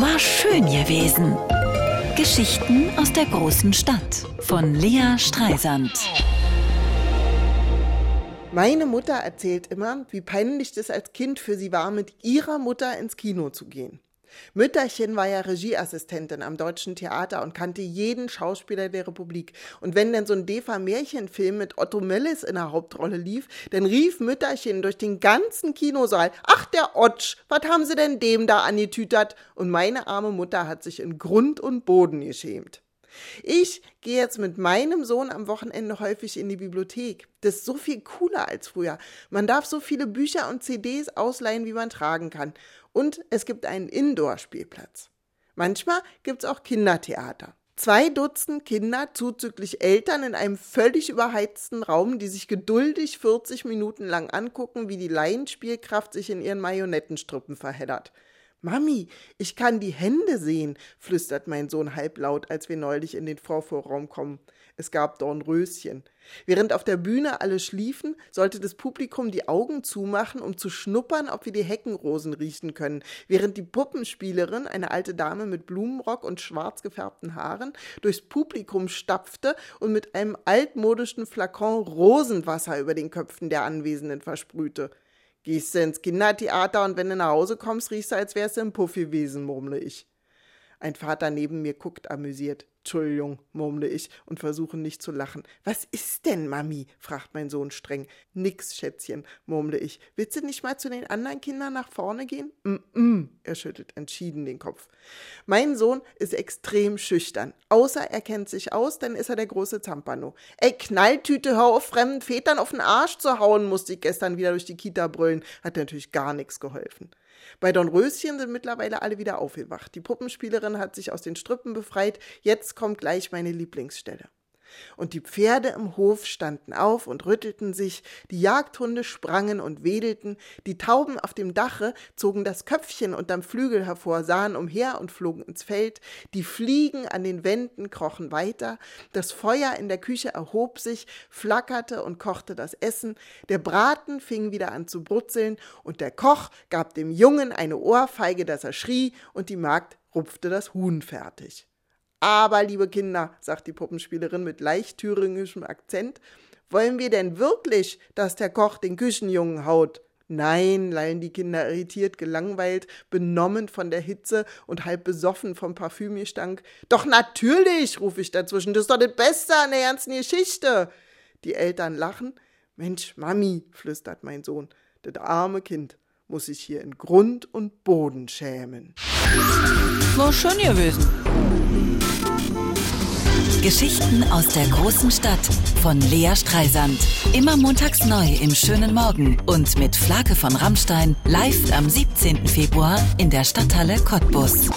war schön gewesen. Geschichten aus der großen Stadt von Lea Streisand. Meine Mutter erzählt immer, wie peinlich es als Kind für sie war, mit ihrer Mutter ins Kino zu gehen. Mütterchen war ja Regieassistentin am Deutschen Theater und kannte jeden Schauspieler der Republik. Und wenn denn so ein Defa-Märchenfilm mit Otto Mellis in der Hauptrolle lief, dann rief Mütterchen durch den ganzen Kinosaal, ach der Otsch, was haben sie denn dem da angetütert? Und meine arme Mutter hat sich in Grund und Boden geschämt. Ich gehe jetzt mit meinem Sohn am Wochenende häufig in die Bibliothek. Das ist so viel cooler als früher. Man darf so viele Bücher und CDs ausleihen, wie man tragen kann. Und es gibt einen Indoor-Spielplatz. Manchmal gibt es auch Kindertheater. Zwei Dutzend Kinder, zuzüglich Eltern, in einem völlig überheizten Raum, die sich geduldig 40 Minuten lang angucken, wie die Laienspielkraft sich in ihren Marionettenstrippen verheddert. Mami, ich kann die Hände sehen, flüstert mein Sohn halblaut, als wir neulich in den Vorvorraum kommen. Es gab Dornröschen. Während auf der Bühne alle schliefen, sollte das Publikum die Augen zumachen, um zu schnuppern, ob wir die Heckenrosen riechen können, während die Puppenspielerin, eine alte Dame mit Blumenrock und schwarz gefärbten Haaren, durchs Publikum stapfte und mit einem altmodischen Flakon Rosenwasser über den Köpfen der Anwesenden versprühte. Gehst du ins Kindertheater und wenn du nach Hause kommst, riechst du, als wärst du im Puff gewesen, murmle ich. Ein Vater neben mir guckt amüsiert. Entschuldigung, murmle ich und versuche nicht zu lachen. Was ist denn, Mami? fragt mein Sohn streng. Nix, Schätzchen, murmle ich. Willst du nicht mal zu den anderen Kindern nach vorne gehen? Mm, mm, er schüttelt entschieden den Kopf. Mein Sohn ist extrem schüchtern. Außer er kennt sich aus, dann ist er der große Zampano. Ey, Knalltüte, hör auf, fremden Vätern auf den Arsch zu hauen, musste ich gestern wieder durch die Kita brüllen. Hat natürlich gar nichts geholfen. Bei Dornröschen sind mittlerweile alle wieder aufgewacht. Die Puppenspielerin hat sich aus den Strüppen befreit. Jetzt kommt gleich meine Lieblingsstelle. Und die Pferde im Hof standen auf und rüttelten sich, die Jagdhunde sprangen und wedelten, die Tauben auf dem Dache zogen das Köpfchen unterm Flügel hervor, sahen umher und flogen ins Feld, die Fliegen an den Wänden krochen weiter, das Feuer in der Küche erhob sich, flackerte und kochte das Essen, der Braten fing wieder an zu brutzeln, und der Koch gab dem Jungen eine Ohrfeige, dass er schrie, und die Magd rupfte das Huhn fertig. Aber, liebe Kinder, sagt die Puppenspielerin mit leicht thüringischem Akzent, wollen wir denn wirklich, dass der Koch den Küchenjungen haut? Nein, lallen die Kinder irritiert, gelangweilt, benommen von der Hitze und halb besoffen vom Parfümgestank. Doch natürlich, rufe ich dazwischen, das ist doch das Beste an der ganzen Geschichte. Die Eltern lachen. Mensch, Mami, flüstert mein Sohn, das arme Kind muss sich hier in Grund und Boden schämen. War schön gewesen. Geschichten aus der großen Stadt von Lea Streisand. Immer montags neu im schönen Morgen und mit Flake von Rammstein live am 17. Februar in der Stadthalle Cottbus.